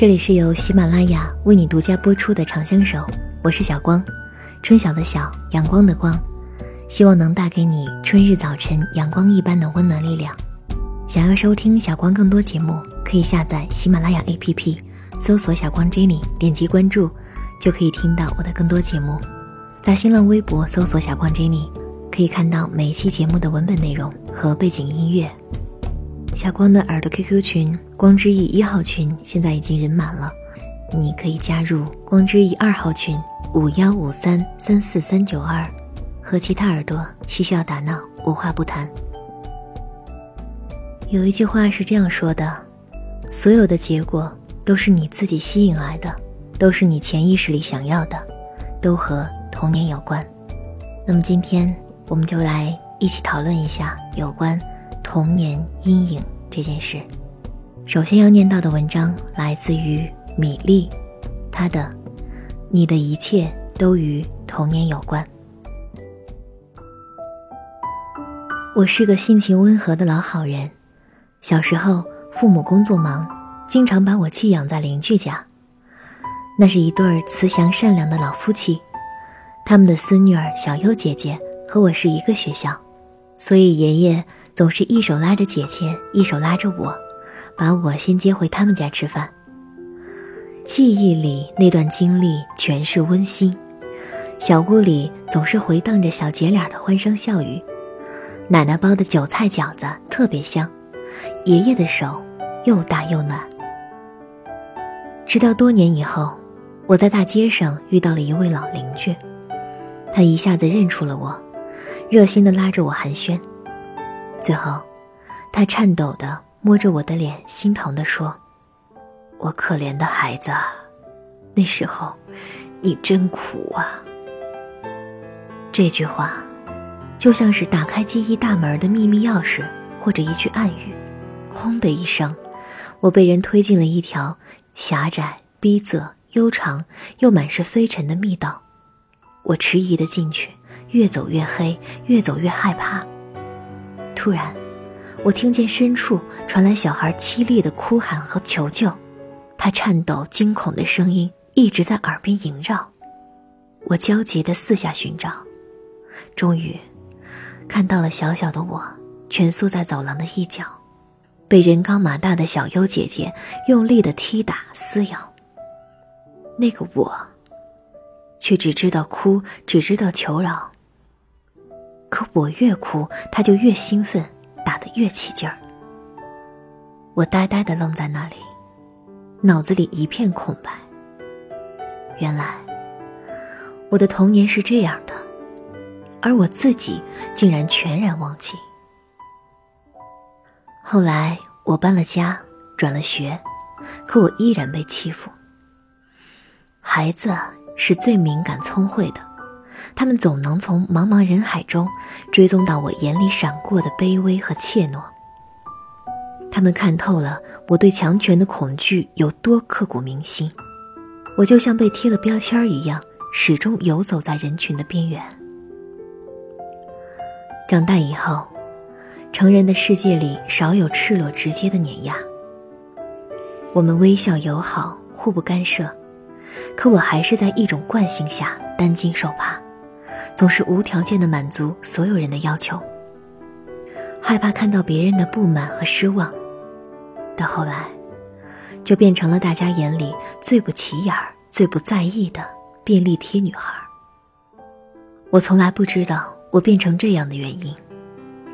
这里是由喜马拉雅为你独家播出的《长相守》，我是小光，春晓的晓，阳光的光，希望能带给你春日早晨阳光一般的温暖力量。想要收听小光更多节目，可以下载喜马拉雅 APP，搜索“小光 Jenny”，点击关注，就可以听到我的更多节目。在新浪微博搜索“小光 Jenny”，可以看到每一期节目的文本内容和背景音乐。小光的耳朵 QQ 群“光之翼一号群”现在已经人满了，你可以加入“光之翼二号群”五幺五三三四三九二，和其他耳朵嬉笑打闹，无话不谈。有一句话是这样说的：所有的结果都是你自己吸引来的，都是你潜意识里想要的，都和童年有关。那么今天我们就来一起讨论一下有关。童年阴影这件事，首先要念到的文章来自于米粒，他的《你的一切都与童年有关》。我是个性情温和的老好人，小时候父母工作忙，经常把我寄养在邻居家。那是一对慈祥善良的老夫妻，他们的孙女儿小优姐姐和我是一个学校，所以爷爷。总是一手拉着姐姐，一手拉着我，把我先接回他们家吃饭。记忆里那段经历全是温馨，小屋里总是回荡着小姐俩的欢声笑语。奶奶包的韭菜饺子特别香，爷爷的手又大又暖。直到多年以后，我在大街上遇到了一位老邻居，他一下子认出了我，热心地拉着我寒暄。最后，他颤抖地摸着我的脸，心疼地说：“我可怜的孩子，那时候你真苦啊。”这句话，就像是打开记忆大门的秘密钥匙，或者一句暗语。轰的一声，我被人推进了一条狭窄、逼仄、悠长又满是灰尘的密道。我迟疑地进去，越走越黑，越走越害怕。突然，我听见深处传来小孩凄厉的哭喊和求救，他颤抖、惊恐的声音一直在耳边萦绕。我焦急地四下寻找，终于看到了小小的我蜷缩在走廊的一角，被人高马大的小优姐姐用力地踢打、撕咬。那个我，却只知道哭，只知道求饶。可我越哭，他就越兴奋，打得越起劲儿。我呆呆地愣在那里，脑子里一片空白。原来，我的童年是这样的，而我自己竟然全然忘记。后来我搬了家，转了学，可我依然被欺负。孩子是最敏感聪慧的。他们总能从茫茫人海中追踪到我眼里闪过的卑微和怯懦。他们看透了我对强权的恐惧有多刻骨铭心。我就像被贴了标签一样，始终游走在人群的边缘。长大以后，成人的世界里少有赤裸直接的碾压。我们微笑友好，互不干涉，可我还是在一种惯性下担惊受怕。总是无条件的满足所有人的要求，害怕看到别人的不满和失望，到后来，就变成了大家眼里最不起眼儿、最不在意的便利贴女孩。我从来不知道我变成这样的原因，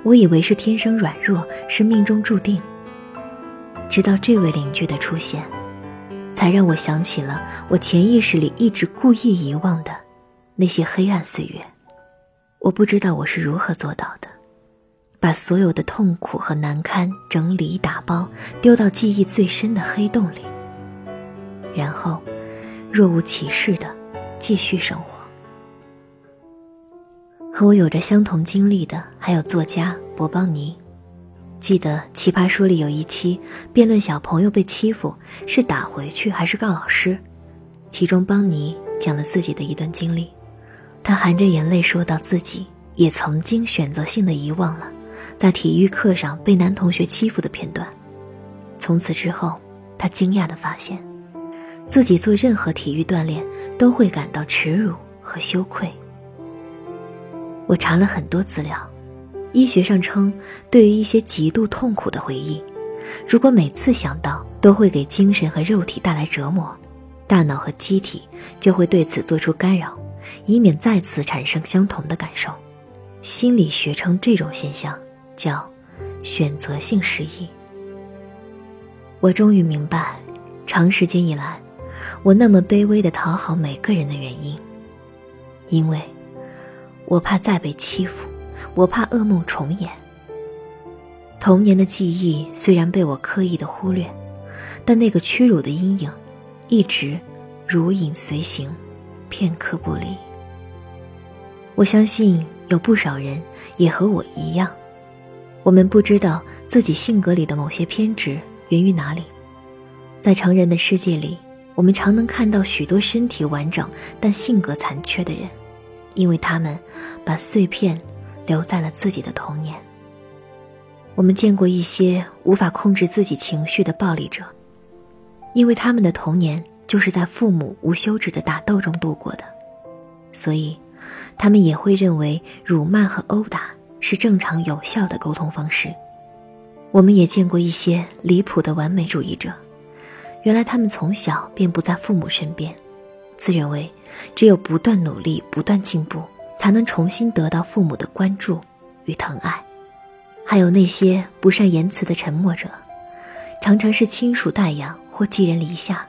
我以为是天生软弱，是命中注定。直到这位邻居的出现，才让我想起了我潜意识里一直故意遗忘的。那些黑暗岁月，我不知道我是如何做到的，把所有的痛苦和难堪整理打包，丢到记忆最深的黑洞里，然后若无其事的继续生活。和我有着相同经历的还有作家博邦尼，记得《奇葩说》里有一期辩论小朋友被欺负是打回去还是告老师，其中邦尼讲了自己的一段经历。他含着眼泪说道：“自己也曾经选择性的遗忘了，在体育课上被男同学欺负的片段。从此之后，他惊讶的发现，自己做任何体育锻炼都会感到耻辱和羞愧。我查了很多资料，医学上称，对于一些极度痛苦的回忆，如果每次想到都会给精神和肉体带来折磨，大脑和机体就会对此做出干扰，以免再次产生相同的感受。心理学称这种现象叫选择性失忆。我终于明白，长时间以来，我那么卑微的讨好每个人的原因，因为。我怕再被欺负，我怕噩梦重演。童年的记忆虽然被我刻意的忽略，但那个屈辱的阴影，一直如影随形，片刻不离。我相信有不少人也和我一样，我们不知道自己性格里的某些偏执源于哪里。在成人的世界里，我们常能看到许多身体完整但性格残缺的人。因为他们把碎片留在了自己的童年。我们见过一些无法控制自己情绪的暴力者，因为他们的童年就是在父母无休止的打斗中度过的，所以他们也会认为辱骂和殴打是正常有效的沟通方式。我们也见过一些离谱的完美主义者，原来他们从小便不在父母身边，自认为。只有不断努力、不断进步，才能重新得到父母的关注与疼爱。还有那些不善言辞的沉默者，常常是亲属带养或寄人篱下，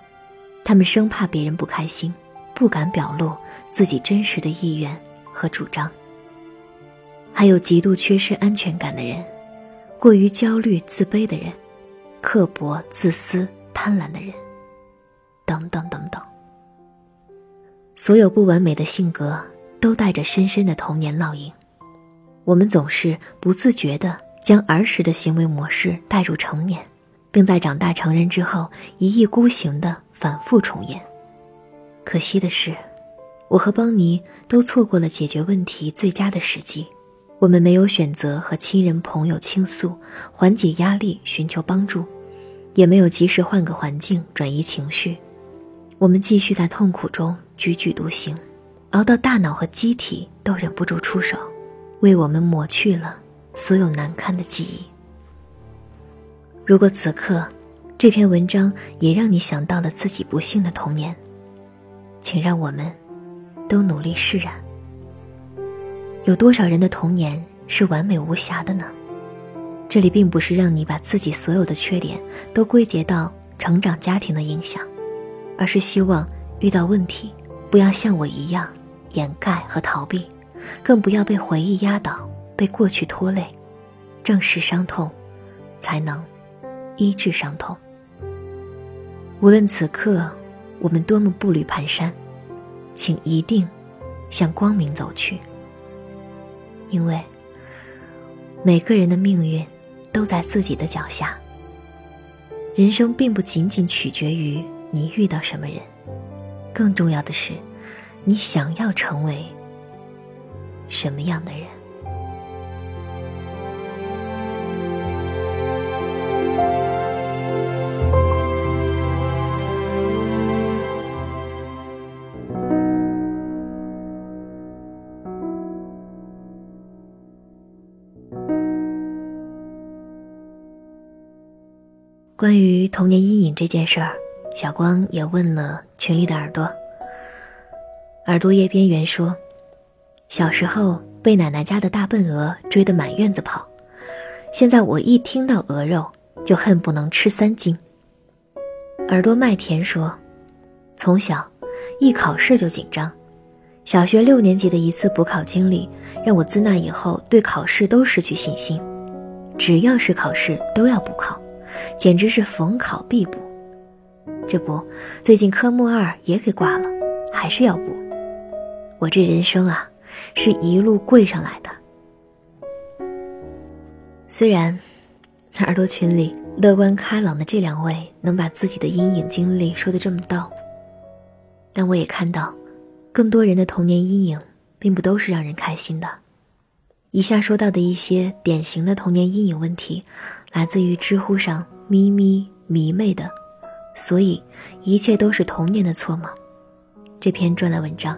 他们生怕别人不开心，不敢表露自己真实的意愿和主张。还有极度缺失安全感的人，过于焦虑、自卑的人，刻薄、自私、贪婪的人，等等等等。所有不完美的性格都带着深深的童年烙印，我们总是不自觉地将儿时的行为模式带入成年，并在长大成人之后一意孤行地反复重演。可惜的是，我和邦尼都错过了解决问题最佳的时机，我们没有选择和亲人朋友倾诉，缓解压力，寻求帮助，也没有及时换个环境转移情绪。我们继续在痛苦中踽踽独行，熬到大脑和机体都忍不住出手，为我们抹去了所有难堪的记忆。如果此刻，这篇文章也让你想到了自己不幸的童年，请让我们都努力释然。有多少人的童年是完美无瑕的呢？这里并不是让你把自己所有的缺点都归结到成长家庭的影响。而是希望遇到问题，不要像我一样掩盖和逃避，更不要被回忆压倒，被过去拖累。正视伤痛，才能医治伤痛。无论此刻我们多么步履蹒跚，请一定向光明走去。因为每个人的命运都在自己的脚下。人生并不仅仅取决于。你遇到什么人？更重要的是，你想要成为什么样的人？关于童年阴影这件事儿。小光也问了群里的耳朵。耳朵叶边缘说：“小时候被奶奶家的大笨鹅追得满院子跑，现在我一听到鹅肉就恨不能吃三斤。”耳朵麦田说：“从小一考试就紧张，小学六年级的一次补考经历让我自那以后对考试都失去信心，只要是考试都要补考，简直是逢考必补。”这不，最近科目二也给挂了，还是要补。我这人生啊，是一路跪上来的。虽然耳朵群里乐观开朗的这两位能把自己的阴影经历说的这么道，但我也看到，更多人的童年阴影并不都是让人开心的。以下说到的一些典型的童年阴影问题，来自于知乎上咪咪迷妹的。所以一切都是童年的错吗？这篇专栏文章。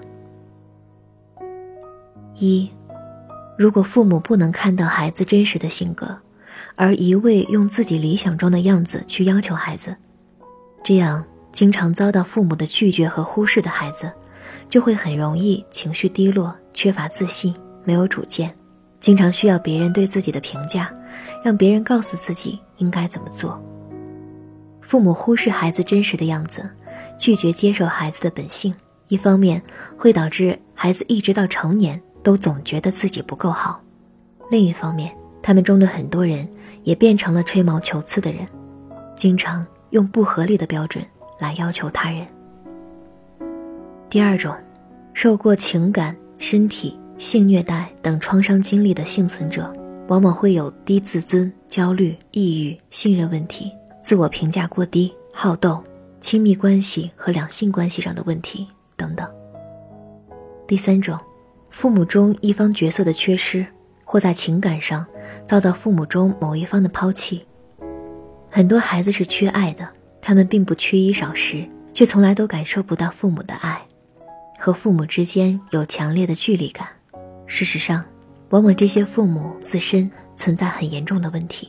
一，如果父母不能看到孩子真实的性格，而一味用自己理想中的样子去要求孩子，这样经常遭到父母的拒绝和忽视的孩子，就会很容易情绪低落、缺乏自信、没有主见，经常需要别人对自己的评价，让别人告诉自己应该怎么做。父母忽视孩子真实的样子，拒绝接受孩子的本性，一方面会导致孩子一直到成年都总觉得自己不够好，另一方面，他们中的很多人也变成了吹毛求疵的人，经常用不合理的标准来要求他人。第二种，受过情感、身体、性虐待等创伤经历的幸存者，往往会有低自尊、焦虑、抑郁、信任问题。自我评价过低、好斗、亲密关系和两性关系上的问题等等。第三种，父母中一方角色的缺失，或在情感上遭到父母中某一方的抛弃。很多孩子是缺爱的，他们并不缺衣少食，却从来都感受不到父母的爱，和父母之间有强烈的距离感。事实上，往往这些父母自身存在很严重的问题。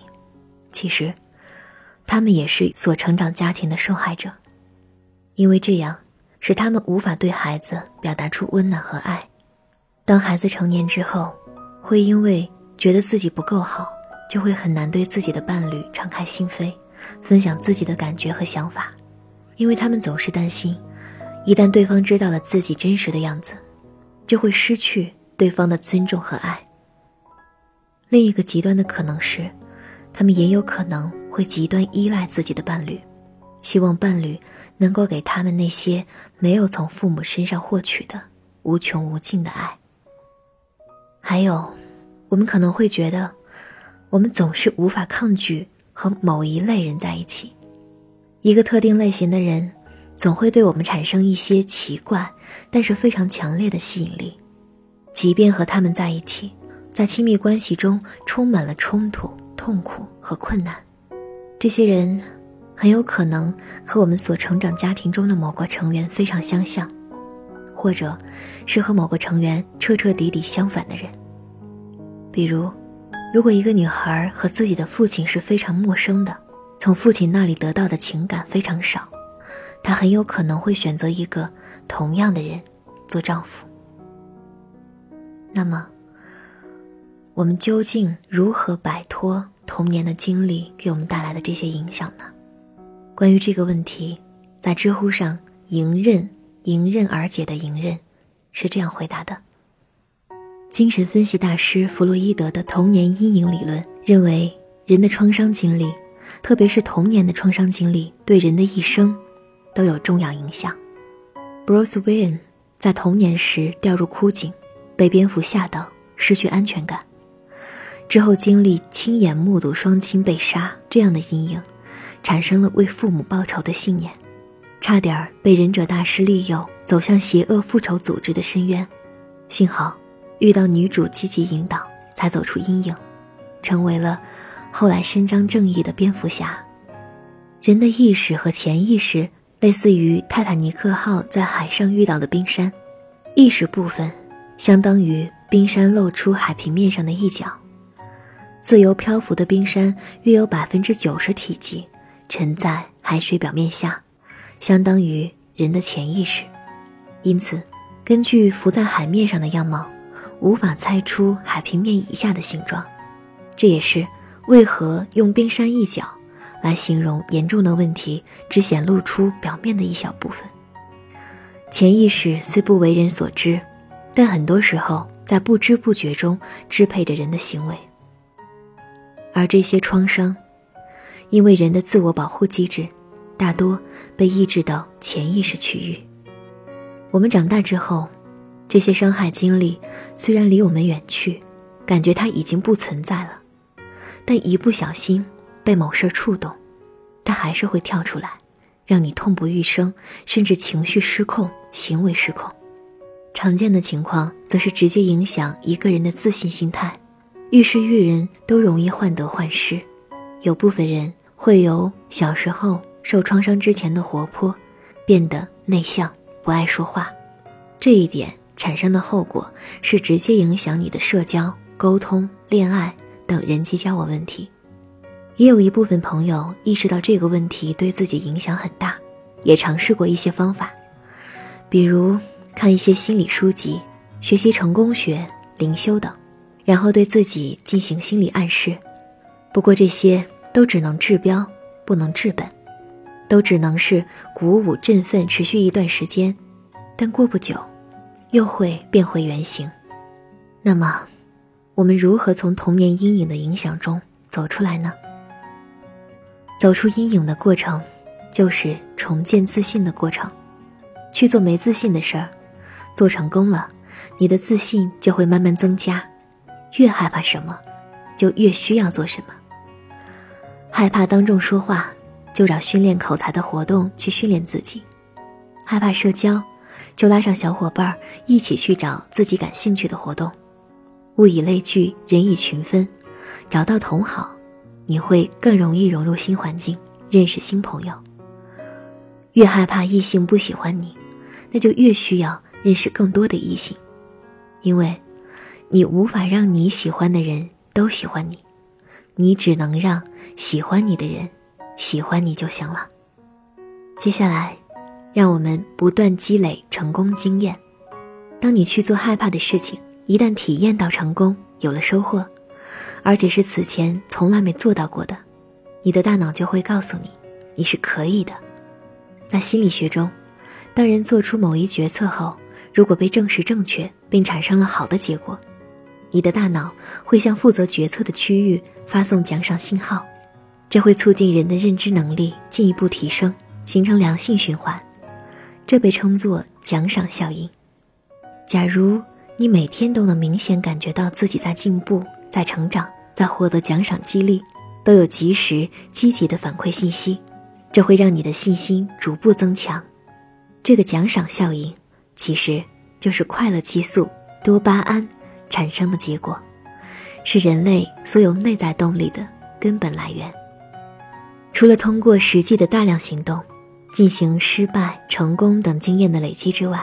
其实。他们也是所成长家庭的受害者，因为这样使他们无法对孩子表达出温暖和爱。当孩子成年之后，会因为觉得自己不够好，就会很难对自己的伴侣敞开心扉，分享自己的感觉和想法，因为他们总是担心，一旦对方知道了自己真实的样子，就会失去对方的尊重和爱。另一个极端的可能是，他们也有可能。会极端依赖自己的伴侣，希望伴侣能够给他们那些没有从父母身上获取的无穷无尽的爱。还有，我们可能会觉得，我们总是无法抗拒和某一类人在一起，一个特定类型的人，总会对我们产生一些奇怪但是非常强烈的吸引力，即便和他们在一起，在亲密关系中充满了冲突、痛苦和困难。这些人很有可能和我们所成长家庭中的某个成员非常相像，或者是和某个成员彻彻底底相反的人。比如，如果一个女孩和自己的父亲是非常陌生的，从父亲那里得到的情感非常少，她很有可能会选择一个同样的人做丈夫。那么，我们究竟如何摆脱？童年的经历给我们带来的这些影响呢？关于这个问题，在知乎上迎刃迎刃而解的迎刃是这样回答的：精神分析大师弗洛伊德的童年阴影理论认为，人的创伤经历，特别是童年的创伤经历，对人的一生都有重要影响。Bruce Wayne 在童年时掉入枯井，被蝙蝠吓到，失去安全感。之后经历亲眼目睹双亲被杀这样的阴影，产生了为父母报仇的信念，差点被忍者大师利诱走向邪恶复仇组织的深渊，幸好遇到女主积极引导，才走出阴影，成为了后来伸张正义的蝙蝠侠。人的意识和潜意识类似于泰坦尼克号在海上遇到的冰山，意识部分相当于冰山露出海平面上的一角。自由漂浮的冰山约有百分之九十体积沉在海水表面下，相当于人的潜意识。因此，根据浮在海面上的样貌，无法猜出海平面以下的形状。这也是为何用冰山一角来形容严重的问题只显露出表面的一小部分。潜意识虽不为人所知，但很多时候在不知不觉中支配着人的行为。而这些创伤，因为人的自我保护机制，大多被抑制到潜意识区域。我们长大之后，这些伤害经历虽然离我们远去，感觉它已经不存在了，但一不小心被某事触动，它还是会跳出来，让你痛不欲生，甚至情绪失控、行为失控。常见的情况则是直接影响一个人的自信心态。遇事遇人都容易患得患失，有部分人会由小时候受创伤之前的活泼，变得内向，不爱说话。这一点产生的后果是直接影响你的社交、沟通、恋爱等人际交往问题。也有一部分朋友意识到这个问题对自己影响很大，也尝试过一些方法，比如看一些心理书籍、学习成功学、灵修等，然后对自己进行心理暗示。不过这些都只能治标，不能治本，都只能是鼓舞振奋，持续一段时间，但过不久，又会变回原形。那么，我们如何从童年阴影的影响中走出来呢？走出阴影的过程，就是重建自信的过程。去做没自信的事儿，做成功了，你的自信就会慢慢增加。越害怕什么，就越需要做什么。害怕当众说话，就找训练口才的活动去训练自己；害怕社交，就拉上小伙伴一起去找自己感兴趣的活动。物以类聚，人以群分，找到同好。你会更容易融入新环境，认识新朋友。越害怕异性不喜欢你，那就越需要认识更多的异性，因为，你无法让你喜欢的人都喜欢你，你只能让喜欢你的人喜欢你就行了。接下来，让我们不断积累成功经验。当你去做害怕的事情，一旦体验到成功，有了收获。而且是此前从来没做到过的，你的大脑就会告诉你，你是可以的。在心理学中，当人做出某一决策后，如果被证实正确并产生了好的结果，你的大脑会向负责决策的区域发送奖赏信号，这会促进人的认知能力进一步提升，形成良性循环，这被称作奖赏效应。假如你每天都能明显感觉到自己在进步。在成长，在获得奖赏激励，都有及时积极的反馈信息，这会让你的信心逐步增强。这个奖赏效应其实就是快乐激素多巴胺产生的结果，是人类所有内在动力的根本来源。除了通过实际的大量行动进行失败、成功等经验的累积之外，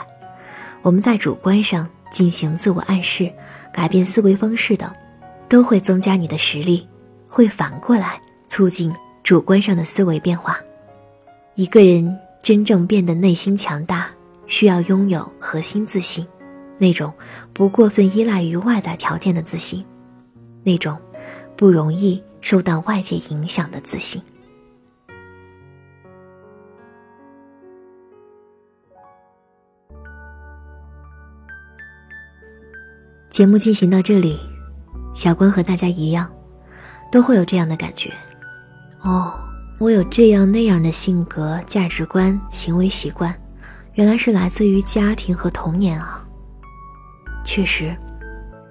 我们在主观上进行自我暗示、改变思维方式等。都会增加你的实力，会反过来促进主观上的思维变化。一个人真正变得内心强大，需要拥有核心自信，那种不过分依赖于外在条件的自信，那种不容易受到外界影响的自信。节目进行到这里。小关和大家一样，都会有这样的感觉。哦，我有这样那样的性格、价值观、行为习惯，原来是来自于家庭和童年啊。确实，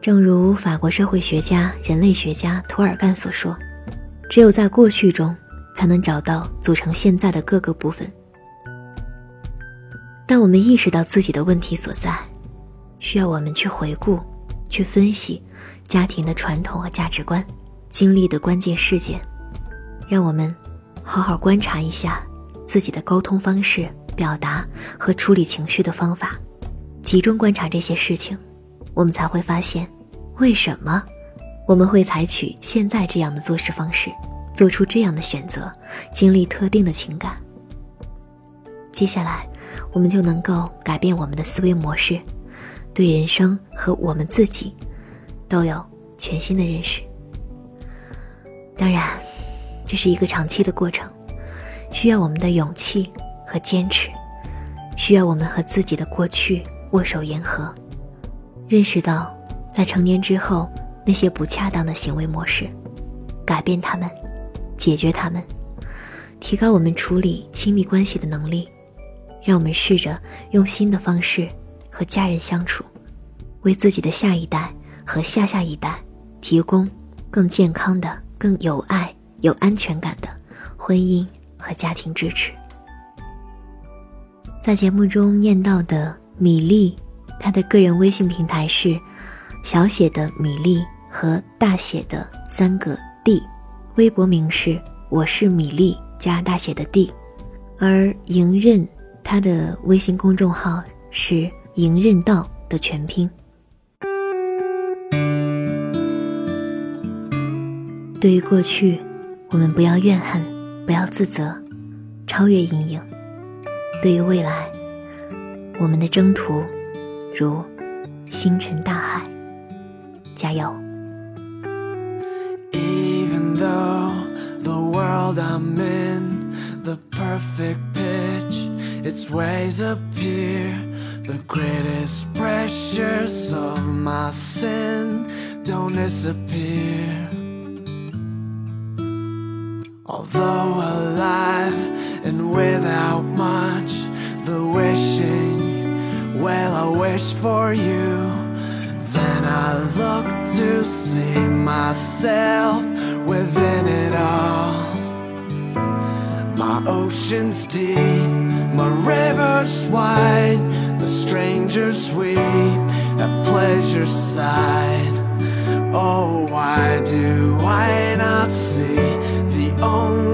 正如法国社会学家、人类学家图尔干所说，只有在过去中，才能找到组成现在的各个部分。当我们意识到自己的问题所在，需要我们去回顾、去分析。家庭的传统和价值观，经历的关键事件，让我们好好观察一下自己的沟通方式、表达和处理情绪的方法，集中观察这些事情，我们才会发现，为什么我们会采取现在这样的做事方式，做出这样的选择，经历特定的情感。接下来，我们就能够改变我们的思维模式，对人生和我们自己。都有全新的认识。当然，这是一个长期的过程，需要我们的勇气和坚持，需要我们和自己的过去握手言和，认识到在成年之后那些不恰当的行为模式，改变他们，解决他们，提高我们处理亲密关系的能力，让我们试着用新的方式和家人相处，为自己的下一代。和下下一代提供更健康的、更有爱、有安全感的婚姻和家庭支持。在节目中念到的米粒，她的个人微信平台是小写的米粒和大写的三个 D，微博名是我是米粒加大写的 D。而迎刃，他的微信公众号是“迎刃道”的全拼。对于过去，我们不要怨恨，不要自责，超越阴影；对于未来，我们的征途如星辰大海，加油 Even though the world I'm in,！the perfect pitch, its ways appear. The greatest pressures of my sin don't disappear. Although alive and without much, the wishing, well, I wish for you. Then I look to see myself within it all. My ocean's deep, my river's wide, the strangers weep at pleasure's side. Oh, why do I not see the only